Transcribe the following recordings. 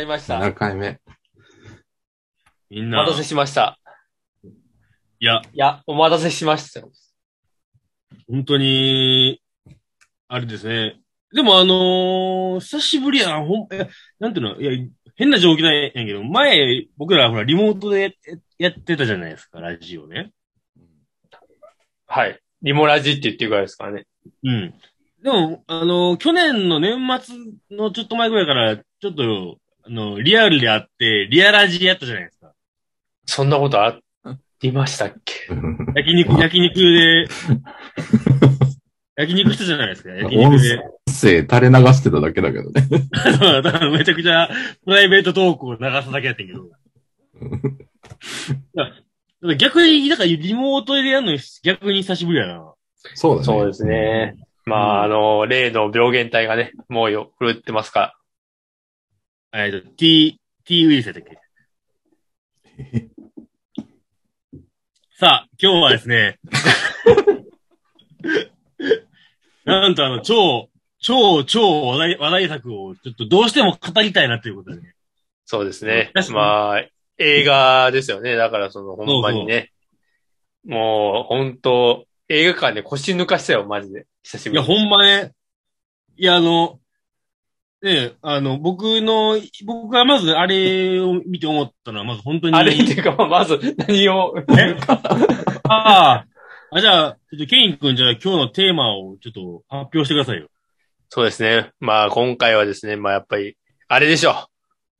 りました。7回目。みんな。お待たせしました。いや、いや、お待たせしましたよ。本当に、あれですね。でもあのー久しぶりやな、ほん、え、なんていうの、いや、変な状況なんやけど、前、僕らほら、リモートでややってたじゃないですか、ラジオね。はい。リモラジって言ってるぐらいですからね。うん。でも、あのー去年の年末のちょっと前ぐらいから、ちょっと、あの、リアルであって、リアラジやったじゃないですか。そんなことありましたっけ？焼肉、焼肉で、焼肉したじゃないですか、焼音肉で。声垂れ流してただけだけどね。だからめちゃくちゃプライベートトークを流すだけやってんけど。逆に、だからリモートでやるの逆に久しぶりやな。そうだね。そうですね。まあ、あの、例の病原体がね、猛威を振るってますから。えっと、T、T ウイルスやったっけ？さあ、今日はですね、なんとあの、超、超、超話題、話題作をちょっとどうしても語りたいなということでね。そうですねまあ、映画ですよね。だからその、ほんまにね。もう、本当映画館で腰抜かしたよ、マジで。久しいや、ぶりに。ほんまね。いや、あの、ねえ、あの、僕の、僕がまずあれを見て思ったのは、まず本当に。あれっていうか、まず、何を、え？ああ。あ、じゃあ、ちょっとケイン君、じゃあ今日のテーマをちょっと発表してくださいよ。そうですね。まあ、今回はですね、まあ、やっぱり、あれでしょ。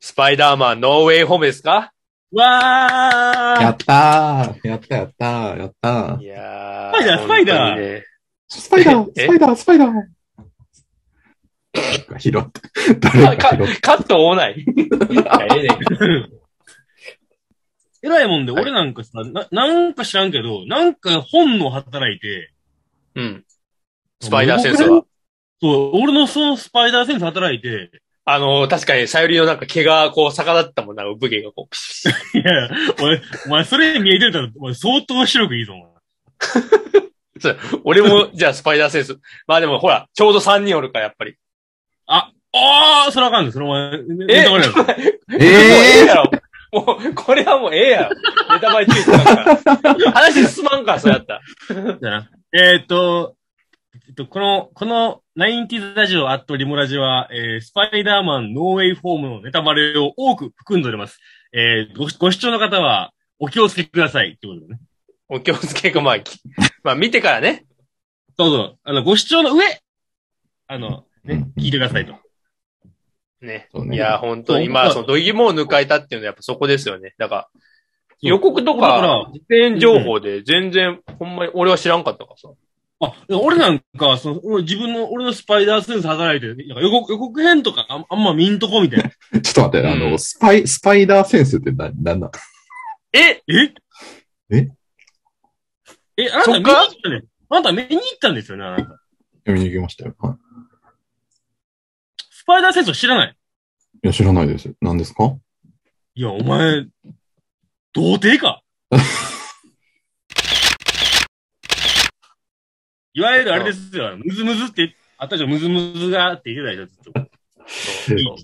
スパイダーマン、ノーウェイホームですか？わーやったー。やったやったー。やったー。いやスパイダースパイダー。ね。スパイダーえスパイダースパイダー拾って。誰かか拾って。カット多ない。いやええねんえらいもんで、はい俺なんかさ、な、なんか知らんけど、なんか本能働いて、うん。スパイダーセンスは？そう、俺のそのスパイダーセンス働いて、あの、確かに、さゆりのなんか毛がこう逆立ったもんな、産毛がこう、いや、俺、お前それ見えてたら、お前相当白くいいぞ、お前。俺も、じゃあスパイダーセンス。まあでもほら、ちょうど3人おるから、やっぱり。あ、ああ、それあかんねそれお前、えネタバレやろもうえええやろ。もう、これはもうええやろ。ネタバレついてたから。話進まんから、そうやったら。だな。えーっと、えっと、この、この、90s ラジオアットリモラジは、えー、スパイダーマンノーウェイフォームのネタバレを多く含んでおります。えー、ご、ご視聴の方は、お気をつけください。ってことでね。お気をつけく、まあ、きまあ見てからね。どうぞ、あの、ご視聴の上、あの、ねうん、聞いてくださいと。ね。ねいや、本当に、まあ、その、どぎもを抜かれたっていうのはやっぱそこですよね。だから、予告とだからか、実演情報で全然、ほんまに俺は知らんかったからさ。あ、俺なんか、その、俺自分の、俺のスパイダーセンス働いて、なんか予告、予告編とかあんあんま見んとこみたいな。ちょっと待って、あうんの、スパイ、スパイダーセンスってな、なんだえ？え？え？え、あなた見に行ったね。あなた見に行ったんですよね、あなた。読みに行きましたよ。はい。スパイダーセンスを知らない？いや、知らないです。何ですか？いや、お前、童貞か？いわゆるあれですよ、ムズムズって、あったじゃん、ムズムズがって言ってたでしょ、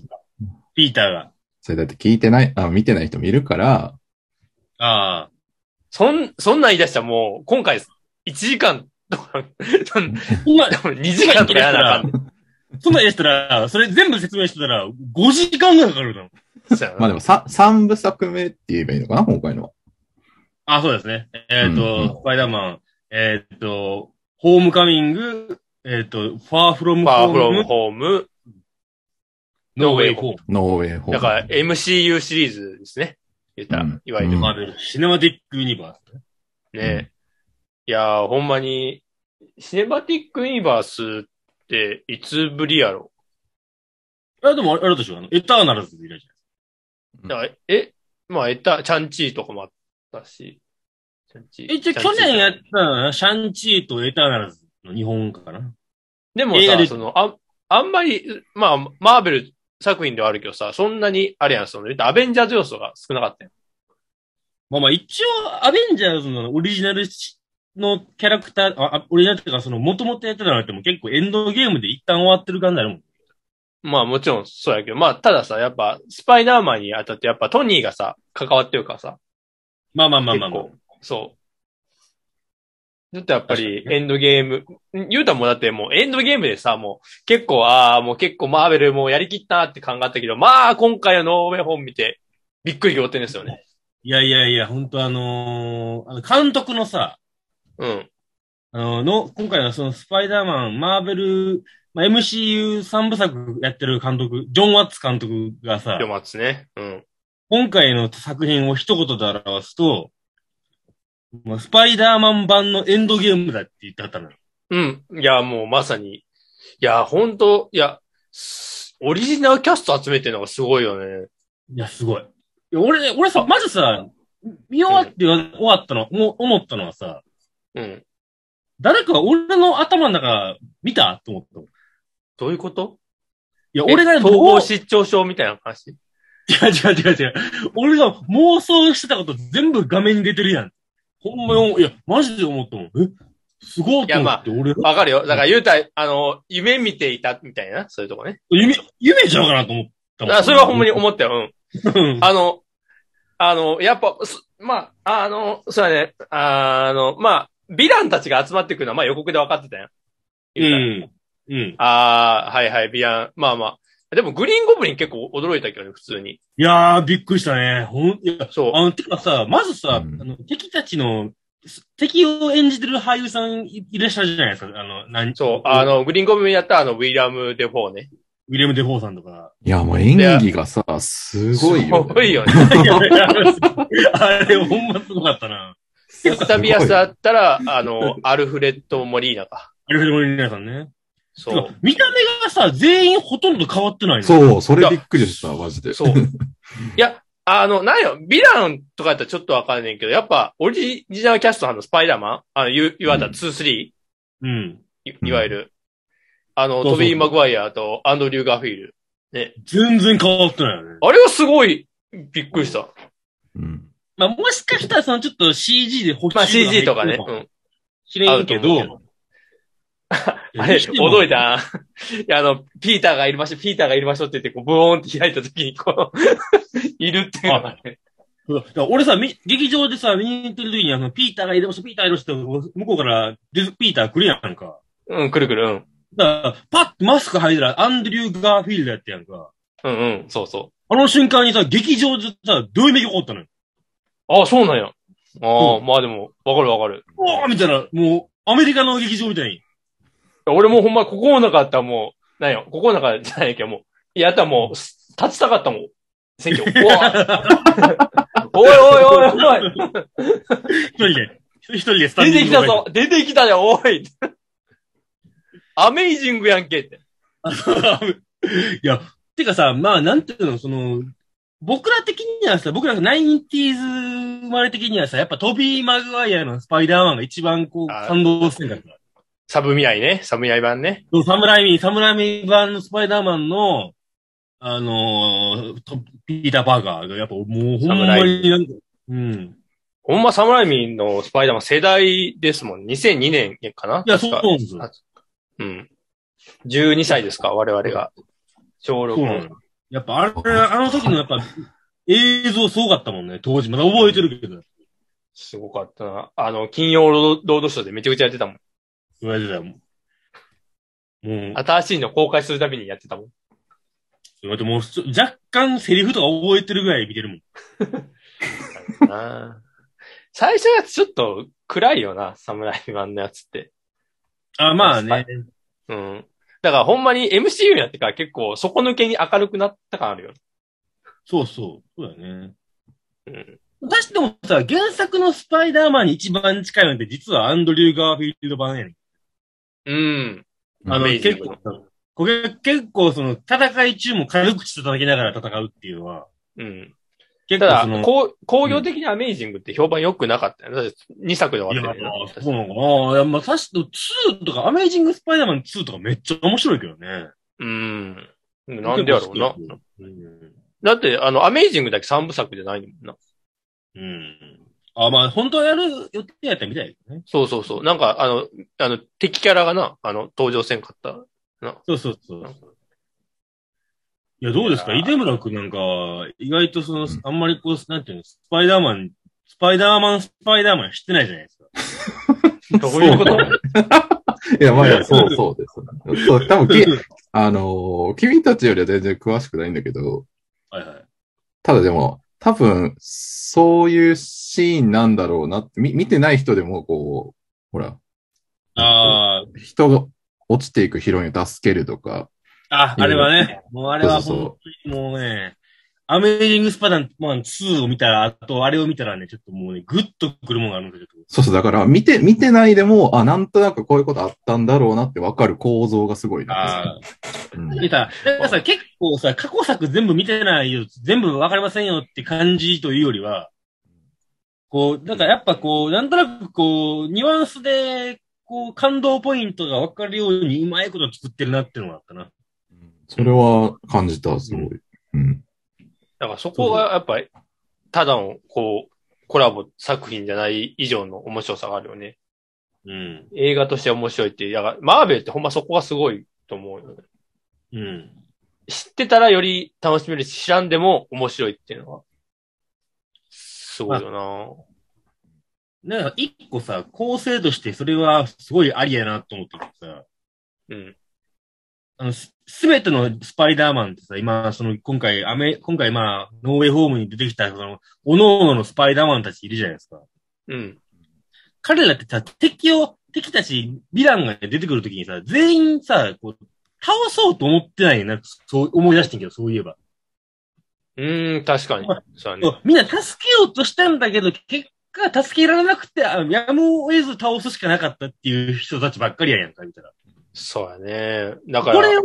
ピーターが。それだって聞いてない、あ、見てない人もいるから、ああ。そん、そんなん言い出したらもう、今回、1時間とか、そんそんな、2時間とかやらなあかん。そんなんやったら、それ全部説明してたら、5時間ぐらいかかるの。そうやなまあでもさ、三部作目って言えばいいのかな今回のは。あ、そうですね。えっ、と、うんうんスパイダーマン、えっ、と、ホームカミング、えっ、と、ファーフロムファーフロムム、ホーム。ノーウェイホーム。ノーウェイホーム。だから MCU シリーズですね。言ったら、うんいわゆる。うんマーベル、シネマティックユニバース。ね。いやー、ほんまに、シネマティックユニバースって、いつぶりやろ？あ、でもあれでしょあの、エターナルズでいらっしゃだからえ、まあ、えった、チャンチーとかもあったし。チャンチーる。一応去年やったのはな、シャンチーとエターナルズの日本かな。でもさ、その、あ、あんまり、まあ、マーベル作品ではあるけどさ、そんなに、あれやん、その、アベンジャーズ要素が少なかったよ。まあまあ一応、アベンジャーズのオリジナルのキャラクター、あ、あオリジナルっていうか、その、元々やってたのっても結構エンドゲームで一旦終わってる感じあるもん。まあもちろんそうやけど、まあたださ、やっぱスパイダーマンにあたってやっぱトニーがさ、関わってるからさ、まあまあまあまあ、まあそう。ちょっとやっぱりエンドゲーム、言うたらもうだってもうエンドゲームでさ、もう結構、ああ、もう結構マーベルもうやりきったなって考えたけど、まあ今回のノーウェイ本見て、びっくり仰天ですよね。いやいやいや、本当あのーあの、監督のさ、うん。あの、の、今回のそのスパイダーマン、マーベル、まあ、MCU3 部作やってる監督、ジョン・ワッツ監督がさ、読ますね。うん。今回の作品を一言で表すと、まあスパイダーマン版のエンドゲームだって言ってはったのよ。うん。いや、もうまさに。いや、本当いや、すオリジナルキャスト集めてるのがすごいよね。いや、すごい。いや俺、俺さ、まずさ、見終わって終わったの、もう思ったのはさ、うん。誰か俺の頭の中見たと思ったどういうこと？や、え俺が統合失調症みたいな話？違う違う違う違う。俺が妄想してたこと全部画面に出てるやん。ほんまよ、いや、マジで思ったもん。え？すごいと思って、俺、わかるよ。だから言うたら、あの、夢見ていたみたいな、そういうとこね。夢、夢ちゃうかなと思ったもん。あそれはほんまに思ったよ。うん。うん。あの、あの、やっぱ、すまあ、あの、そうやね、あの、まあ、ヴィランたちが集まってくるのは、まあ予告で分かってたやん。うん。うん。ああ、はいはい、ヴィラン。まあまあ。でも、グリーンゴブリン結構驚いたけどね、普通に。いやー、びっくりしたね。ほん、いや、そう。あの、てかさ、まずさ、うんあの、敵たちの、敵を演じてる俳優さんいいらっしゃるじゃないですか。あの、なんそう、あ、の、グリーンゴブリンやったあの、ウィリアム・デフォーね。ウィレム・デフォーさんとか。いや、もう演技がさ、すごいよ、すごいよね。あれ、ほんますごかったな。オクタビアスだったら、あの、アルフレッド・モリーナか。アルフレド・モリーナさんね。そう。見た目がさ、全員ほとんど変わってないのそう、それびっくりした、マジで。そう。いや、あの、なんよ、ヴィランとかやったらちょっとわかんないけど、やっぱ、オリジナルキャストのスパイダーマン？あの、いいわゆる2、3、うん。いいわゆる。あの、トビー・マグワイアとアンドリュー・ガーフィールド。ね。全然変わってないよね。あれはすごい、びっくりした。うん。まあ、もしかしたら、その、ちょっと CG で補まあ CG とかね。うん。しれんけど、あ れ、驚いた。いや、あの、ピーターがいる場所、ピーターがいる場所って言って、こう、ブーンって開いた時に、こう、いるっていう俺さ、み劇場でさ、見に行ってる時に、あの、ピーターがいる場所、ピーターがいる場所って、向こうから、ピーター来るやんか。うん、くるくる、うん。だから、パッとマスク入ったら、アンドリュー・ガーフィールドやってやんか。うんうん、そうそあの瞬間にさ、劇場でさ、どういう目が起こったのよ。う。ああ、そうなんや。ああ、うまあでも、わかるわかる。おーみたいな、もう、アメリカの劇場みたいに。俺もほんま、ここの中だったらもう、なんよ、ここの中じゃないけど、もう、やったらもう、立ちたかったもん。選挙。うわおいおいおいおい一人で、一人でスタン出ディングてきたぞ出てきたよおいアメイジングやんけって。いや、てかさ、まあ、なんていうの、その、僕ら的にはさ、僕らがナインティーズ生まれ的にはさ、やっぱトビー・マグワイアのスパイダーマンが一番こう、感動してんだから。サブミアイね。サブミアイ版ね。サムライミ、サムライミ版のスパイダーマンの、あのートピーター・パーカーが、やっぱもうほんまになんか、うん。ほんまサムライミンのスパイダーマン世代ですもん。2002年かな？いや、そうなんですよ。うん。12歳ですか？我々が。小6そうなの。やっぱあれ、あの時のやっぱ、映像すごかったもんね、当時。まだ覚えてるけど。すごかったな。あの、金曜ロードロードショーでめちゃくちゃやってたもん。言われてたよ。もう、もう新しいの公開するたびにやってたもん。だってもう若干セリフとか覚えてるぐらい見てるもん。最初のやつちょっと暗いよな、サムライ版のやつって。あ、まあね。うん。だからほんまに MCU になってから結構底抜けに明るくなった感あるよ。そうそう。そうだよね。うん。私でもさ、原作のスパイダーマンに一番近いのって実はアンドリュー・ガーフィールド版やねん。うん。あの、結グ構、これ結構その、戦い中も軽口叩きながら戦うっていうのは、うん。ただ結構その、、こう工業的にアメイジングって評判良くなかったよね。だって2作でいや終わってるよそうなのかな。いや、まあ、確か2とか、アメイジング・スパイダーマン2とかめっちゃ面白いけどね。うん。なんでやろうな。うん。だって、あの、アメイジングだけ3部作じゃないもんな。うん。あ、まあ、本当はやる予定やったみたいですね。そうそうそう。なんか、あの、あの、敵キャラがな、あの、登場せんかった。そうそうそう。いや、どうですか？出村くんなんか、意外とその、うん。あんまりこう、なんていうの、スパイダーマン、スパイダーマン、スパイダーマン知ってないじゃないですか。どういうこといや、まあそうそうです。そう、多分き、あのー君たちよりは全然詳しくないんだけど、はいはい。ただでも、多分、そういうシーンなんだろうなって、み見てない人でも、こう、ほら、あ人が落ちていくヒロインを助けるとか、あ、あ、あれはね、もうあれは本当にもうね、アメージングスパイダーマン2を見たら、あとあれを見たらね、ちょっともうね、グッとくるものがあるんだけど。そうそう、だから、見て、見てないでも、あ、なんとなくこういうことあったんだろうなってわかる構造がすごいな。ああ。うんだからさ、結構さ、過去作全部見てないよ、全部わかりませんよって感じというよりは、こう、だからやっぱこう、なんとなくこう、ニュアンスで、こう、感動ポイントがわかるようにうまいこと作ってるなっていうのがあったな。それは感じた、すごい。うん。だからそこがやっぱり、ただの、こう、コラボ作品じゃない以上の面白さがあるよね。うん。映画として面白いって、だからマーベルってほんまそこがすごいと思うよね。うん。知ってたらより楽しめるし、知らんでも面白いっていうのは、すごいよなんか一個さ、構成としてそれはすごいありやなと思っててさ、なうん。あの、すすべてのスパイダーマンってさ、今、その、今回、アメ、今回まあ、ノーウェイホームに出てきた、その、おのののスパイダーマンたちいるじゃないですか。うん。彼らってさ、敵を、敵たち、ヴィランが出てくるときにさ、全員さ、こう、倒そうと思ってないな、そう思い出してんけど、そういえば。うーん、確かに。そうだね。みんな助けようとしたんだけど、結果、助けられなくて、あやむを得ず倒すしかなかったっていう人たちばっかりややんか、みたいな。そうやね。だから、これを、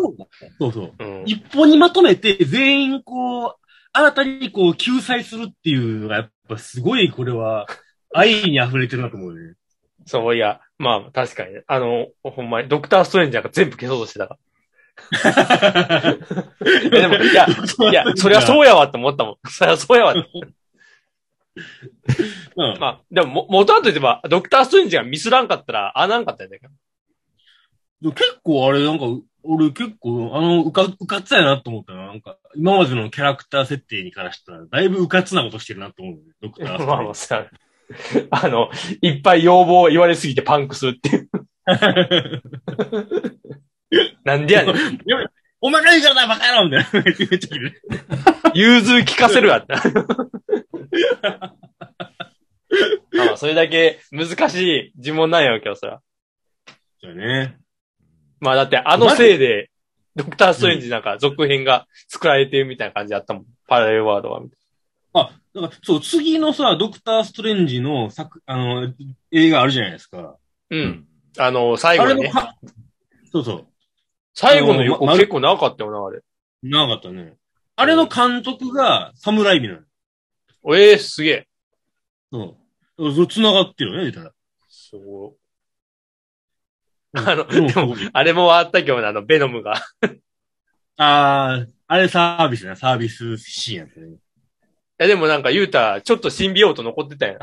そうそう。うん。一本にまとめて、全員こう、新たにこう、救済するっていうのが、やっぱすごい、これは、愛に溢れてるなと思うね。そういや、まあ確かにね。あの、ほんまに、ドクターストレンジなんか全部消そうとしてたから。えでも、いや、いや、そりゃそうやわって思ったもん。そりゃそうやわって。うん。まあ、でも、も、元はと言えば、ドクターストレンジがミスらんかったら、ああなんかったんだけど。でも結構あれ、なんか、俺結構、あの、うか、うかつやなと思ったな。なんか、今までのキャラクター設定にからしたら、だいぶうかつなことしてるなと思う、ね。ドクターまあまあさ、あの、いっぱい要望を言われすぎてパンクするっていう。なんでやねん。お前が言うからな、バカ野郎みたいな。融通聞かせるわって。まあ、それだけ難しい呪文なんやけどさ。そうね。まあだってあのせいで、ドクターストレンジなんか続編が作られてるみたいな感じだったもん。パラレルワードは。あ、だから、そう、次のさ、ドクターストレンジの作、あの、映画あるじゃないですか。うん。あの、最後にね。あれのか、そうそう。最後の予告あのま結構長かったよな、あれ。なかったね。あれの監督が、サムライビなの。ええすげえ。そう。そう、繋がってるよね、言ったら。すごい。あの、うんでも、あれもあったけどね、あの、ベノムが。あー、あれサービスね、サービスシーンやったね。いや、でもなんか言うたら、ちょっとシンビオート残ってたやん。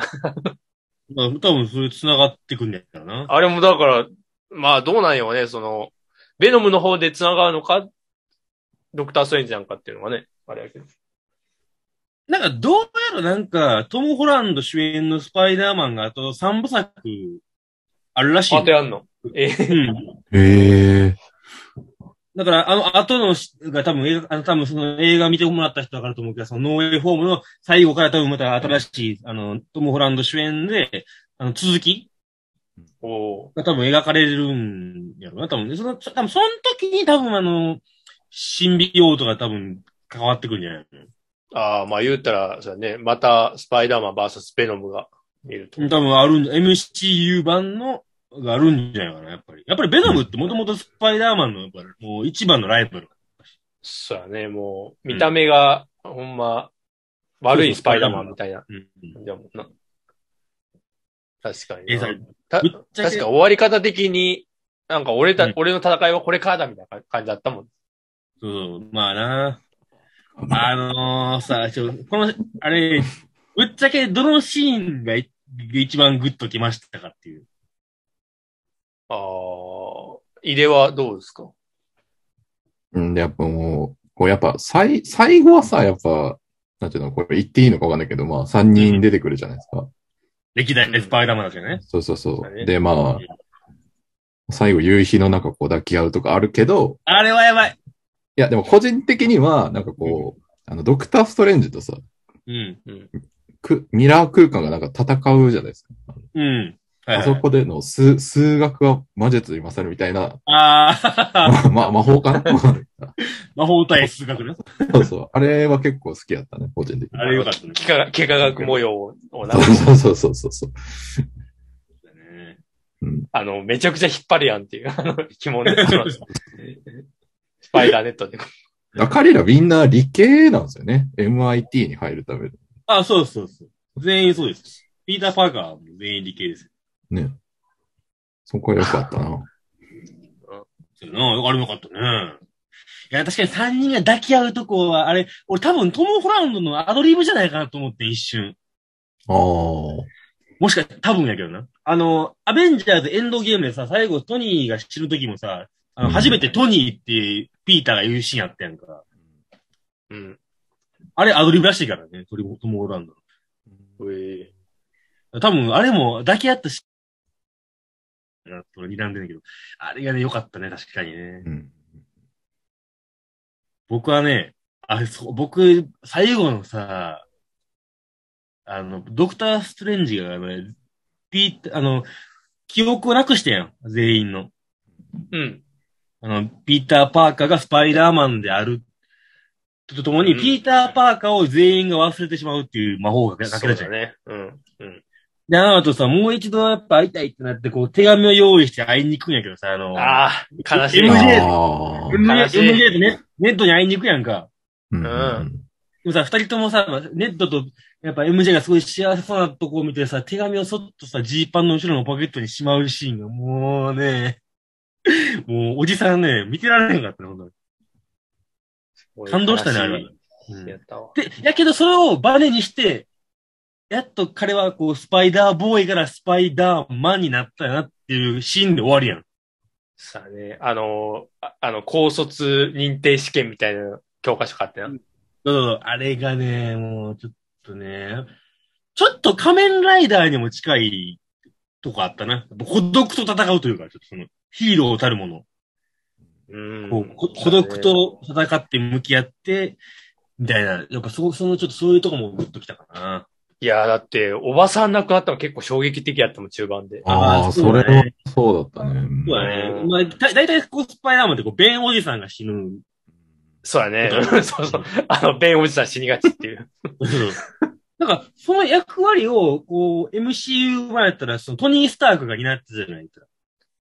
まあ、多分それ繋がってくんだよな。あれもだから、まあどうなんよね、その、ベノムの方で繋がるのか、ドクターストレンジなんかっていうのがね、あれやけど。なんか、どうやらなんか、トム・ホランド主演のスパイダーマンがあと3部作あるらしいあとやんの？ええうん。へえ。だから、あの後のし、が多分映画、あの多分その映画見てもらった人だからと思うけど、そのノーウェイホームの最後から多分また新しい、あの、トム・ホランド主演で、あの、続きおーが多分描かれるんやろな、多分ね。その、多分その時に多分あの、新美容とか多分関わってくるんじゃないの？ああ、まあ言うたら、そうだね、またスパイダーマン VS ベノムが見ると。多分あるん、MCU 版の、があるんじゃないかな、やっぱり。やっぱりベノムってもともとスパイダーマンの、やっぱりもう一番のライバル。そうだね、もう、見た目が、ほんま、悪いスパイダーマンみたいなうん。感じだもんな。確かにえ、た。確か終わり方的に、なんか俺た、うん俺の戦いはこれからだみたいな感じだったもん。そう、まあな。あのー、さ、ちょ、この、あれ、ぶっちゃけどのシーンがい一番グッときましたかっていう。ああ、入れはどうですか？うん、でやっぱもう、こうやっぱ、最、最後はさ、やっぱ、なんていうの、これ言っていいのかわかんないけど、まあ、3人出てくるじゃないですか。歴代スパイダーマンだけどね。そうそうそう。で、まあ、最後夕日の中こう抱き合うとかあるけど、あれはやばい。いや、でも個人的には、なんかこう、あの、ドクターストレンジとさ、うん。くミラー空間がなんか戦うじゃないですか。うん。はいはいあそこでの数、数学は魔術に勝るみたいな、ああ、ま、魔法か？な魔法対数学ね。そうそう。あれは結構好きやったね、個人的に。あれよかったね。幾何学模様をなそうそうそうそうそう。うん。あの、めちゃくちゃ引っ張るやんっていう、あの、紐ね。あのスパイダーネットで。あ彼らみんな理系なんですよね。MIT に入るために。あ、そうそうそう。全員そうです。ピーター・パーカーも全員理系です。ね。そこは良かったな。そうやな、あれもよかったね。いや、確かに3人が抱き合うとこは、あれ、俺多分トム・ホランドのアドリブじゃないかなと思って一瞬。ああ。もしかしたら多分やけどな。あの、アベンジャーズエンドゲームでさ、最後トニーが死ぬ時もさ、あの、うん初めてトニーってピーターが言うシーンあったやんか。うん。あれアドリブらしいからね、トリトム・ホランドうえの。多分、あれも抱き合ったし、なと睨んでんだけど、あれがね、良かったね、確かにね。うん。僕はね、あれ、そう、僕、最後のさ、あの、ドクター・ストレンジがね、ピーター、あの、記憶をなくしてやん、全員の。うん。あの、ピーター・パーカーがスパイダーマンである。とともに、うんピーター・パーカーを全員が忘れてしまうっていう魔法がかけそうたじゃん。だね。うん。うん。で、あの後さ、もう一度やっぱ会いたいってなって、こう、手紙を用意して会いに行くんやけどさ、あの、ああ、悲しい MJ わ。ああ。MJ 悲しい MJ でね、ネットに会いに行くやんか。うんうんでもさ、二人ともさ、ネットと、やっぱ MJ がすごい幸せそうなとこを見てさ、手紙をそっとさ、ジーパンの後ろのポケットにしまうシーンが、もうね、もう、おじさんね、見てられへんかったね、ほんとに。感動したね、あれは。うんやったわ。で、やけどそれをバネにして、やっと彼はこう、スパイダーボーイからスパイダーマンになったなっていうシーンで終わりやん。さあね、あの、ああの、高卒認定試験みたいな教科書買ってな。そうあれがね、もうちょっとね、ちょっと仮面ライダーにも近いとこあったな。孤独と戦うというか、ちょっとその、ヒーローたるもの。うんこうこ孤独。と戦って向き合って、みたいな。やっぱそ、そのちょっとそういうとこもグッときたかな。いや、だって、おばさん亡くなったの結構衝撃的やったもん、中盤で。ああ、それはそうだったね。そうだね。うんまあ、だ、だいたいこうスパイダーマンってこう、ベンおじさんが死ぬ。そうだね。そうそう。あの、ベンおじさん死にがちっていう。なんか、その役割を、こう、MCU 版やったら、そのトニー・スタークが担ってたじゃないですか。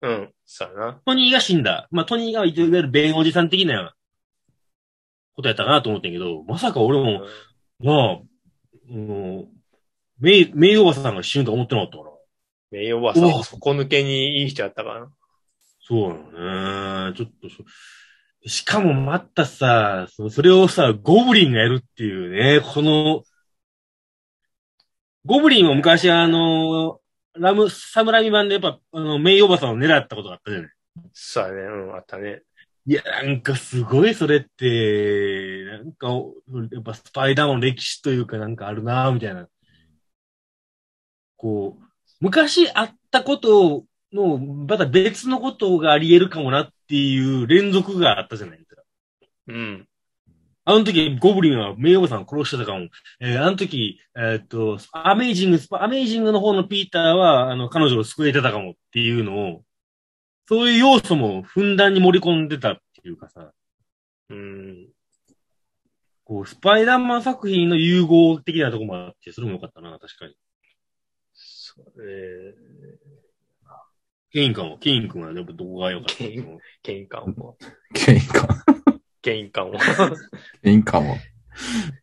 うん。そうだな。トニーが死んだ。まあ、トニーがいわゆるベンおじさん的なことやったかなと思ってんけど、まさか俺も、まあ、もう、メイ、メイおばさんが死ぬと思ってなかったから。メイおばさんうわも底抜けにいい人やったからな。そうなのね。ちょっとそ、しかもまたさ、そそれをさ、ゴブリンがやるっていうね、この、ゴブリンも昔あの、ラム、サムラミ版でやっぱ、あの、メイおばさんを狙ったことがあったじゃない。そうだね。うん、あったね。いや、なんかすごいそれって、なんか、やっぱスパイダーの歴史というかなんかあるなみたいな。こう、昔あったことの、また別のことがあり得るかもなっていう連続があったじゃないですか。うん。あの時、ゴブリンはメイオバさんを殺してたかも。えーあの時、えーっと、アメイジング、スパアメイジングの方のピーターは、あの、彼女を救えてたかもっていうのを、そういう要素もふんだんに盛り込んでたっていうかさ、うん。こう、スパイダーマン作品の融合的なとこもあって、それもよかったな、確かに。そうえケイン君も、ケイン君はやっぱどこが良かった？ケインー、ケイン感も。ケインか。ケイン感も。ケインかも。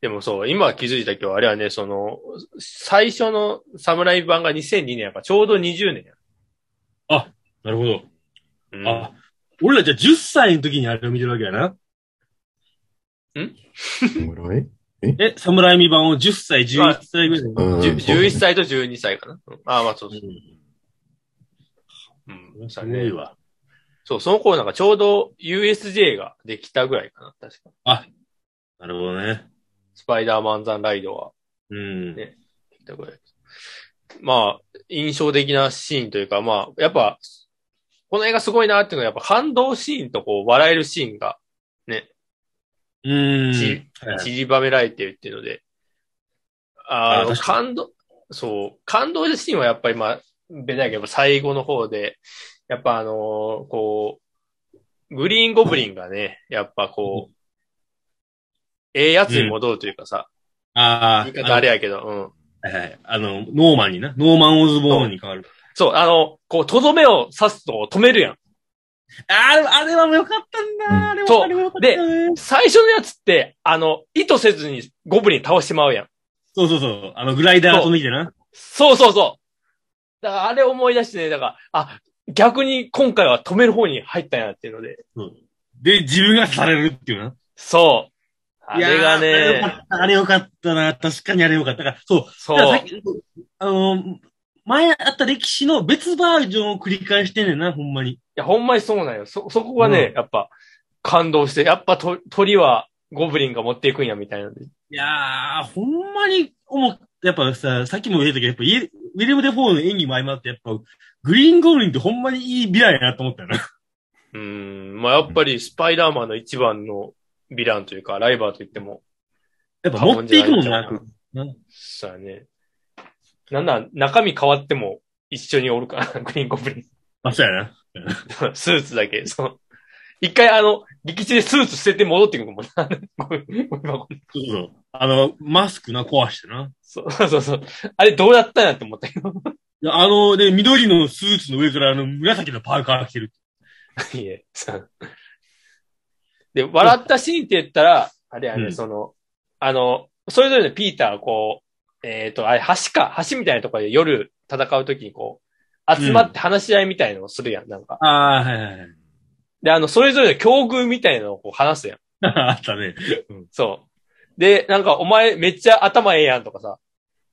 でもそう、今気づいたけど、あれはね、その、最初のサムライ版が2002年やから、ちょうど20年や。なるほど。うん、あ、俺らじゃあ10歳の時にあれを見てるわけやな。ぐらいえ、サムライミ版を10歳、11歳ぐらいで。うんじゅ11歳と12歳かな。うんああ、まあそうそう。うん。うねごいわ。そう、その頃なんかちょうど USJ ができたぐらいかな、確か。なるほどね。スパイダーマンザンライドは。うん。ねまあ、印象的なシーンというか、まあ、やっぱ、この映画すごいなっていうのは、やっぱ感動シーンとこう、笑えるシーンがうん。ちはい散りばめられてるっていうので、あの、あ感動、そう、感動シーンはやっぱりまあ、ベタやけど、最後の方で、やっぱあのーこう、グリーンゴブリンがね、やっぱこう、ええやつに戻るというかさ、ああ。言い方あれやけど、うん。はいはい。あの、ノーマンにな。ノーマン・オズボーンに変わる。そう、あの、こう、とどめを刺すと止めるやん。あれ、あれはもうよかったんだ。うんあれは、そうあれはよかったね。最初のやつって、あの、意図せずにゴブリン倒してまうやん。そうそうそう。あの、グライダーが飛んできてな。そうそうそう。だからあれ思い出してね、だから、あ、逆に今回は止める方に入ったんやっていうので。で、自分がされるっていうな。そう。あれがね、あれよかったな。確かにあれよかった。だから、そう。そうだからさっきあの、前あった歴史の別バージョンを繰り返してんねんな、ほんまに。いや、ほんまにそうなんよ。そ、そこがね、うんやっぱ、感動して、やっぱと鳥はゴブリンが持っていくんや、みたいなんで。いやー、ほんまに思っやっぱさ、さっきも言ったけど、やっぱウィリアム・デフォーの演技も相まって、やっぱ、グリーン・ゴブリンってほんまにいいヴィランやなと思ったよな。うーん。まあ、やっぱりスパイダーマンの一番のヴィランというか、ライバルと言っても、やっぱ持っていくもんな。そうやね。なんなん、中身変わっても一緒におるから、グリーンゴブリン。まあ、そうやな。スーツだけ、その、一回あの、劇中でスーツ捨てて戻ってくるもんな。ゴミゴミ箱にそうそう。あの、マスクな、壊してな。そうそうそう。あれどうやったんやって思ったけど。いやあの、で、緑のスーツの上からあの、紫のパーカー着てる。いえ、さで、笑ったシーンって言ったら、あれやね、うんその、あの、それぞれのピーターがこう、えっ、と、あれ、橋か、橋みたいなところで夜戦うときにこう、集まって話し合いみたいのをするやん、なんか。ああ、はいはいはい。で、あの、それぞれの境遇みたいなのをこう話すやん。あったね。そう。で、なんか、お前めっちゃ頭ええやんとかさ、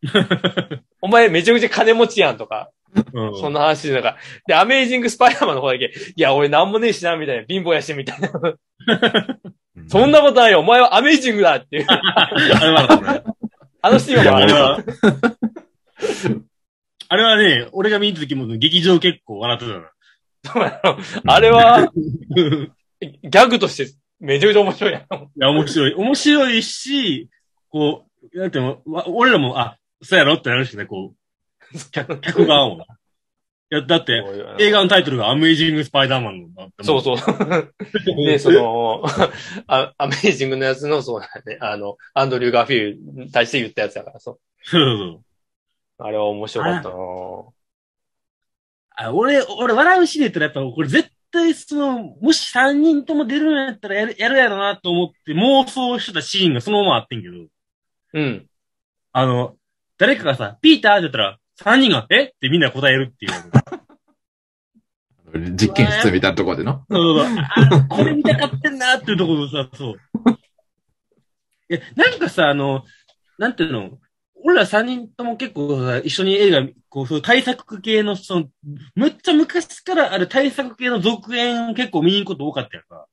お前めちゃくちゃ金持ちやんとか、うん。そんな話でなんか、で、アメイジングスパイダーマンの方だけ、いや、俺なんもねえしな、みたいな、貧乏やし、みたいな。そんなことないよ、お前はアメイジングだっていう、あれ。あのシーンはあれ笑は、あれはね、俺が見た時も劇場結構笑ってたな。う。あれは、ギャグとしてめちゃくちゃ面白いやん。いや、面白い。面白いし、こう、なんていうの、わ俺らも、あ、そうやろってなるしね、こう、客、客側もな。いや、だって、映画のタイトルがアメイジング・スパイダーマンのだってそうそう。で、その、あアメイジングのやつの、そうだね、あの、アンドリュー・ガフィールに対して言ったやつだから、そう。そうそう。あれは面白かったなあ俺、俺、笑うシーンで言ったらやっぱ、これ絶対その、もし三人とも出るんやったらやる、やるやろなと思って妄想してたシーンがそのままあってんけど、うん。あの、誰かがさ、ピーターって言ったら、三人が、え？ってみんな答えるっていう。実験室みたいなところでな。そうそうそう。あ、これ見たかってんなっていうところさ、そう。え、なんかさ、あの、なんていうの、俺ら三人とも結構さ、一緒に映画、こう、そういう対策系の、その、むっちゃ昔からある対策系の続編結構見に行くこと多かったやんか。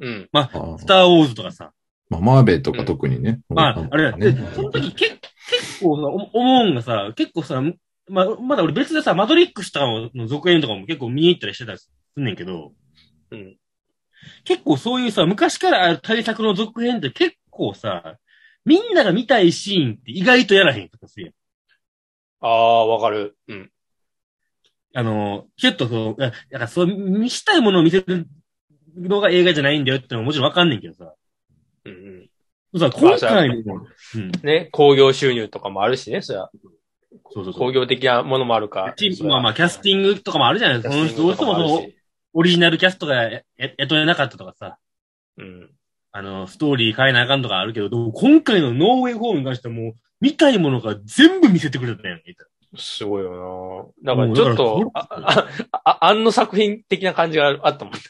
うん。あースターウォーズとかさ。まあ、マーベルとか特にね。まあ、あれだ、でね。その時結結構さ、お思うんがさ、結構さ、まあ、まだ俺別でさ、マトリックスとかの続編とかも結構見に行ったりしてたりすんねんけど、うん。結構そういうさ、昔からある対策の続編って結構さ、みんなが見たいシーンって意外とやらへんとかするやん。ああ、わかる。うん。あの、ちょっとそう、だからそう、見したいものを見せるのが映画じゃないんだよってのももちろんわかんねんけどさ。うんうん。さ、今回の、うん。ね、興行収入とかもあるしね、そりゃ。そうそうそう興。行的なものもあるか。チームまあまあ、キャスティングとかもあるじゃないですか。その人どうしてもその、オリジナルキャストがやや雇えなかったとかさ、うん。あの、ストーリー変えなあかんとかあるけど、今回のノーウェイホームに関してはもう、見たいものが全部見せてくれたよね。すごいよなだからちょっと、あ、あ、あ、あんの作品的な感じがあったもんね。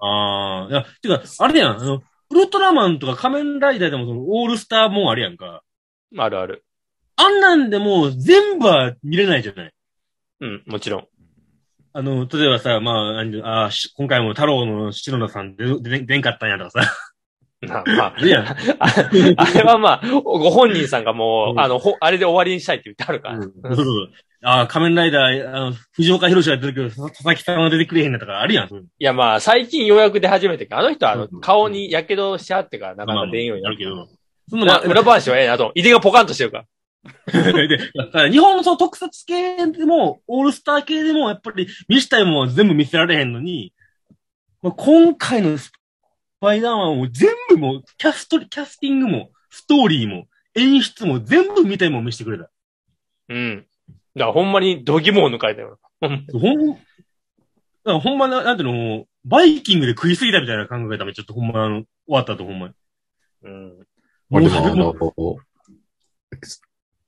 ああ、いや、てか、あれやん、あの、ウルトラマンとか仮面ライダーでもその、オールスターもんあるやんか。あるある。あんなんでもう全部は見れないじゃない。うん、もちろん。あの、例えばさ、まあ、何あ今回も太郎の篠田さんで、で、でんかったんやとかさ。まあ、まあ、やん。ああれはまあ、ご本人さんがもう、うんあの、ほあれで終わりにしたいって言ってあるから。そうそうあー仮面ライダー、あの、藤岡弘が出てくるけど、佐々木さんは出てくれへんだったから、あるやん、そういうのいやまあ、最近ようやく出始めてあの人はあのうん、顔に火傷しちゃってからなかなか出んようになるあるけど。そんな、なまあ、裏話はええな、あと、井出がポカンとしてるから。で、日本のその特撮系でも、オールスター系でも、やっぱり見したいものは全部見せられへんのに、まあ、今回のスパイダーマンを全部もう、キャスト、キャスティングも、ストーリーも、演出も全部見たいもん見せてくれた。うん。だからほんまに度肝を抜かれたよ。ほん、だからほんまな、なんていうの、バイキングで食いすぎたみたいな感覚がめちょっとほんまあの、終わったとほんまに。うん。まあでも、あの、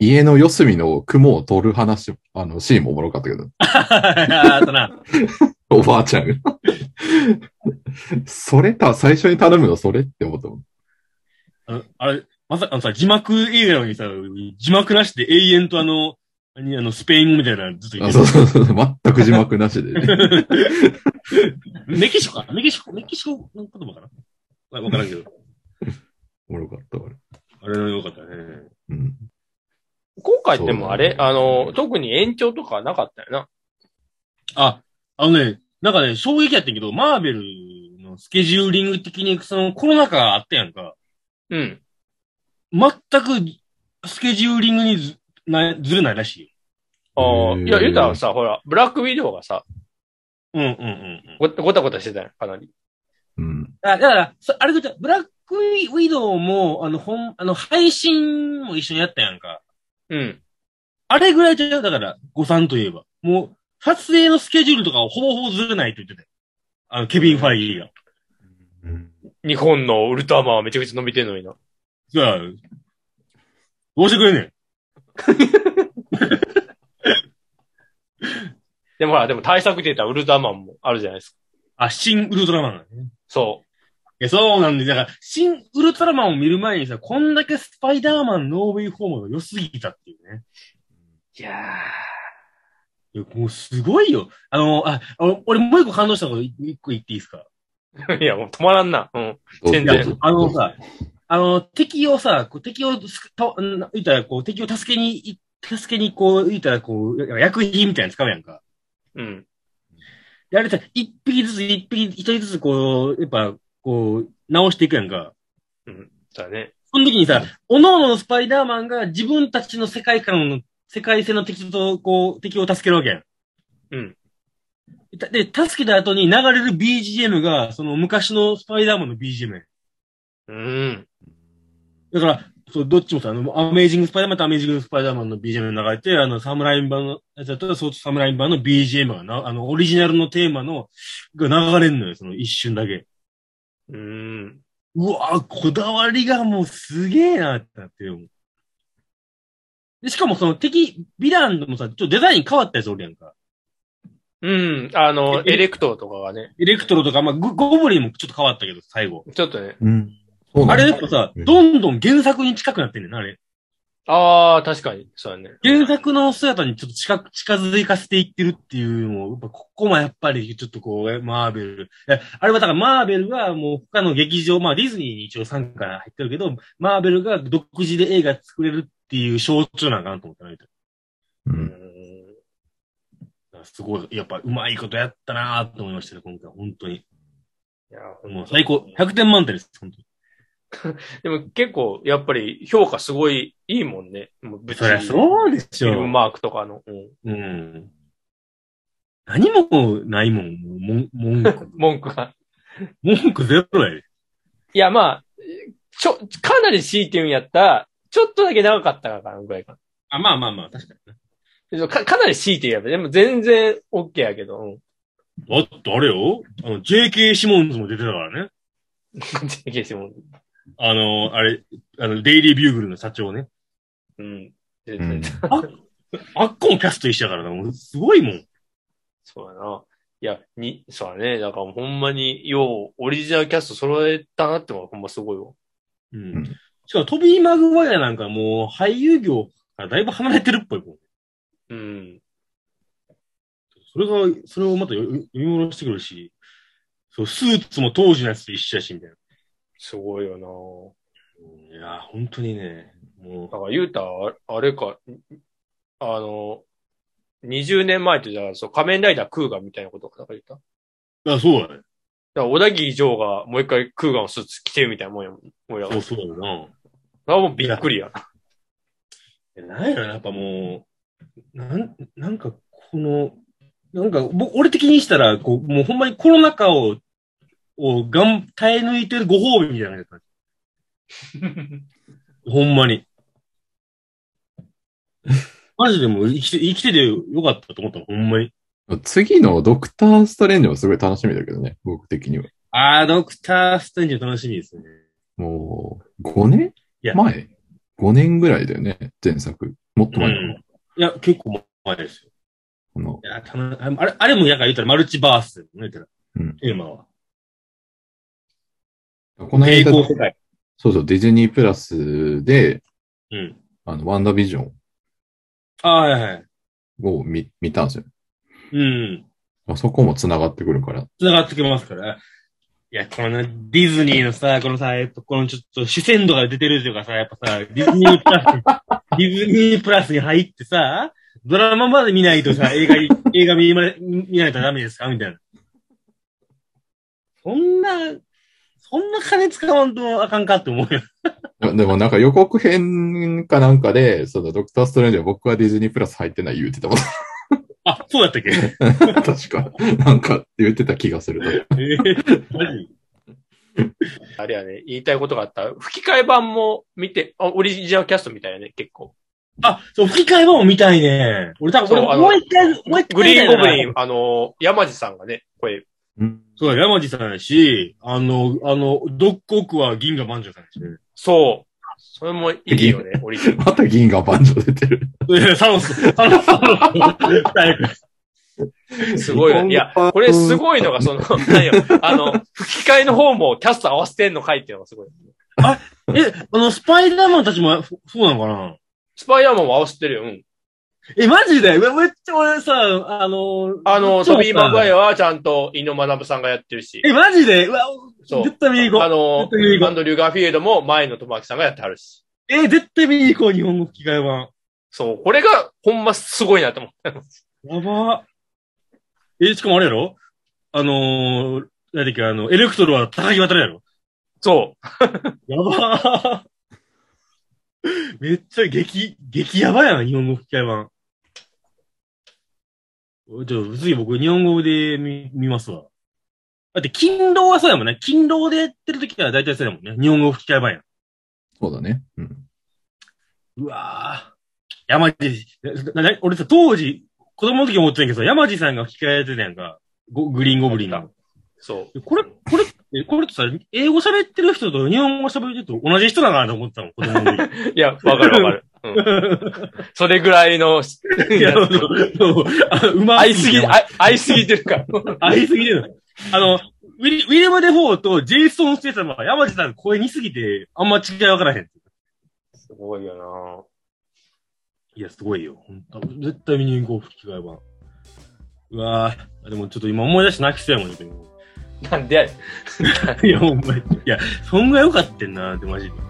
家の四隅の雲を取る話、あの、シーンもおもろかったけど、あとな、おばあちゃんが。それた、最初に頼むのそれって思ったもん。あれ、まさか、あのさ、字幕映画にさ、字幕なしで永遠とあの、何あの、スペイン語みたいなのずっと言あってそうそうそう、全く字幕なしで、ね。メキシコかメキシコ、メキシコの言葉かなわわからんけど。おもろかった、あれ。あれはよかったね。うん。今回ってもあれ、あの、特に延長とかなかったよな。あ、あのね、なんかね、衝撃やってんけど、マーベルのスケジューリング的に、そのコロナ禍あったやんか。うん。全くスケジューリングにずなずれないらしいよ。ああ、いや、言うたらさ、ほら、ブラックウィドウがさ、うんうんうんうん。ごごたごたしてたよ、かなり。うん。あだから、そあれと言ったらブラックウィドウも、あの、本、あの、配信も一緒にやったやんか。うん。あれぐらいじゃよ、だから、誤算といえば。もう、撮影のスケジュールとかをほぼほぼずれないと言ってたよ。あの、ケビン・ファイギーが。うん日本のウルトラマンはめちゃくちゃ伸びてんのにな。じゃあ、どうしてくれんねん。でもほら、でも対策って言ったらウルトラマンもあるじゃないですか。あ、新ウルトラマンがね。そいや、そうなんで、だから、新ウルトラマンを見る前にさ、こんだけスパイダーマンノーウェイホームが良すぎたっていうね。う。いやいや、もうすごいよ。あの、あ、あの俺もう一個感動したこと一個言っていいですか？ー。いや、もう止まらんな。うん。全然あのさ、あの、敵をさ、こう敵をすた、ん言ったら、こう、敵を助けにい、助けに、こう、言ったら、こう、薬品みたいなの使うやんか。うん。で、あれさ、一匹ずつ、一匹、一人ずつ、こう、やっぱ、こう、直していくやんか。うん。だね。その時にさ、各々のスパイダーマンが自分たちの世界観の、世界線の敵と、こう、敵を助けるわけやん。うん。で、助けた後に流れる BGM が、その昔のスパイダーマンの BGM やんうん。だから、そう、どっちもさ、あの、アメージングスパイダーマンとアメージングスパイダーマンの BGM が流れて、あの、サムライン版のやつだったら、そう、サムライン版の BGM がな、あの、オリジナルのテーマの、が流れんのよ、その一瞬だけ。うん。うわこだわりがもうすげえなってなってる。で、しかもその敵、ヴィランでもさ、ちょっとデザイン変わったやつおるやんか。うん。あの、えエレクトーとかがね、エレクトロとか、まあ、ゴゴブリンもちょっと変わったけど、最後。ちょっとね。うん。あれやっぱさ、うんどんどん原作に近くなってんねんな、あれ。ああ、確かに。そうだね。原作の姿にちょっと近く、近づかせていってるっていうのも、やっぱここもやっぱりちょっとこう、マーベル。あれはだからマーベルはもう他の劇場、まあディズニーに一応参加入ってるけど、マーベルが独自で映画作れるっていう象徴なんかなと思ったね。う。うんん。すごい、やっぱうまいことやったなーと思いましたね、今回。本当に。いや、もう最高。100点満点です、本当に。でも結構、やっぱり評価すごいいいもんね。もう別そりゃそうでしょ。フィルムマークとかの。うん。うん。何もないもん、もん文句。文句が。文句ゼロやで。いや、まあ、ちょ、かなり強いて言うんやったら、ちょっとだけ長かったかな、ぐらいかあ、まあまあまあ、確かにね。な。かかなり強いて言えば、でも全然 OK やけど、うん。だってあれよあの、JK シモンズも出てたからね。消してもあの、あれ、あの、デイリービューグルの社長ね。うん。全うん然、あっこもキャスト一緒やからな。もうすごいもん。そうやな。いや、に、そうだね。だからほんまに、よう、オリジナルキャスト揃えたなってのはほんますごいわ。うん。うんしかもトビー・マグワイアなんかもう俳優業からだいぶ離れてるっぽいもん。うん。それが、それをまた読み読み戻してくるし、そう、スーツも当時のやつと一緒やし、みたいな。すごいよな。いや、本当にね、もだから、ゆうた、ああれか、あの、20年前ってじゃあ、そう、仮面ライダークーガンみたいなことか、だから言った？だかう、あ、そうだね。ら、小田切城がもう一回クーガンのスーツ着てるみたいなもんやもん。や。そうそうだよな。あ、もうびっくりや。えなんやろな、やっぱもう、なん、なんか、この、なんか、僕、俺的にしたら、こう、もうほんまにコロナ禍を、をがん、耐え抜いてるご褒美みたいな感じ。ほんまに。マジでもう生きて、生きててよかったと思ったの、ほんまに。次のドクター・ストレンジもすごい楽しみだけどね、僕的には。あー、ドクターストレンジ楽しみですね。もう、5年？いや前 ?5 年ぐらいだよね、前作。もっと前。うんいや、結構前ですよ。このいや、たのあれ、あれもなんか言ったらマルチバースだよね、言ったら。うんテーマは。この間。そうそう、ディズニープラスで、うん。あの、ワンダービジョンああ、はいはい。を見見たんですよ。うん。まあそこも繋がってくるから。繋がってきますから。いや、このねディズニーのさ、このさ、やっぱこのちょっと主戦度が出てるというかさ、やっぱさ、ディズニープラス、ディズニープラスに入ってさ、ドラマまで見ないとさ、映画に、映画見ま、見ないとダメですか？みたいな。そんな、そんな金使わんとあかんかって思うよ。でもなんか予告編かなんかで、そのドクターストレンジは僕はディズニープラス入ってない言ってたもん。あ、そうだったっけ？確か。なんか言ってた気がすると。えー、マジ？あれやね、言いたいことがあった。吹き替え版も見て、あオリジナルキャストみたいやね、結構。あ、そう、吹き替え版も見たいね。俺多分、俺もう一回、もう一回グリーンゴブリン。ン、あの、山地さんがね、声、うんそうだ、山地さんやし、あの、あの、ドッグオクは銀河万丈さんやしね。そう。それもいいよね、オリジナル。また銀河万丈出てる。いや、サノス、サノス、サノス。すごいよね。いや、これすごいのが、その、何よ、あの、吹き替えの方もキャスト合わせてんのかいっていうのがすごい。え、あの、スパイダーマンたちも、そそうなのかな？スパイダーマンも合わせてるよ。うん。え、マジで？めめっちゃ俺さ、あの、あの、トビー・マグワイア。アはちゃんと、井野学さんがやってるし。え、マジで？うわ、そう絶対見に行こう。あの、絶対見に行こアンドリュー・ガーフィールドも前野智明さんがやってはるし。え、絶対見に行こう、日本語吹き替え版。そう、これがほんますごいなと思った。やばえ、しかもあれやろ？あのー、何だっけ、あの、エレクトロは高木渡るやろ？そやばー。めっちゃ激、激ヤバやな、日本語吹き替え版。じゃあ、次僕、日本語で見、見ますわ。だって、勤労はそうやもんね。勤労でやってる時は大体そうやもんね。日本語吹き替え版や。そうだね。うん。うわぁ。山地、なな俺さ、当時、子供の時思ってたんやけどさ、山地さんが吹き替えやってたやんか。ゴグリーンゴブリンの。う。そう。これ、これって、これってさ、英語喋ってる人と日本語喋ってる人同じ人だなと思ってたの、子供の時。いや、わかるわかる。うん。それぐらいの、いや、そうそうあのうま合いすぎ、あ合いすぎてるから。合いすぎるの。あの、ウィリウィリアム・デフォーとジェイソン・ステイサムは山路さん声似すぎて、あんま違いわからへん。すごいよいや、すごいよ。絶対見に行こう、吹き替え版。うわぁ。でもちょっと今思い出して泣きそうやもんね。な。んでやねんいや、ほんまに。いや、そんぐらい良かったんなって、マジで。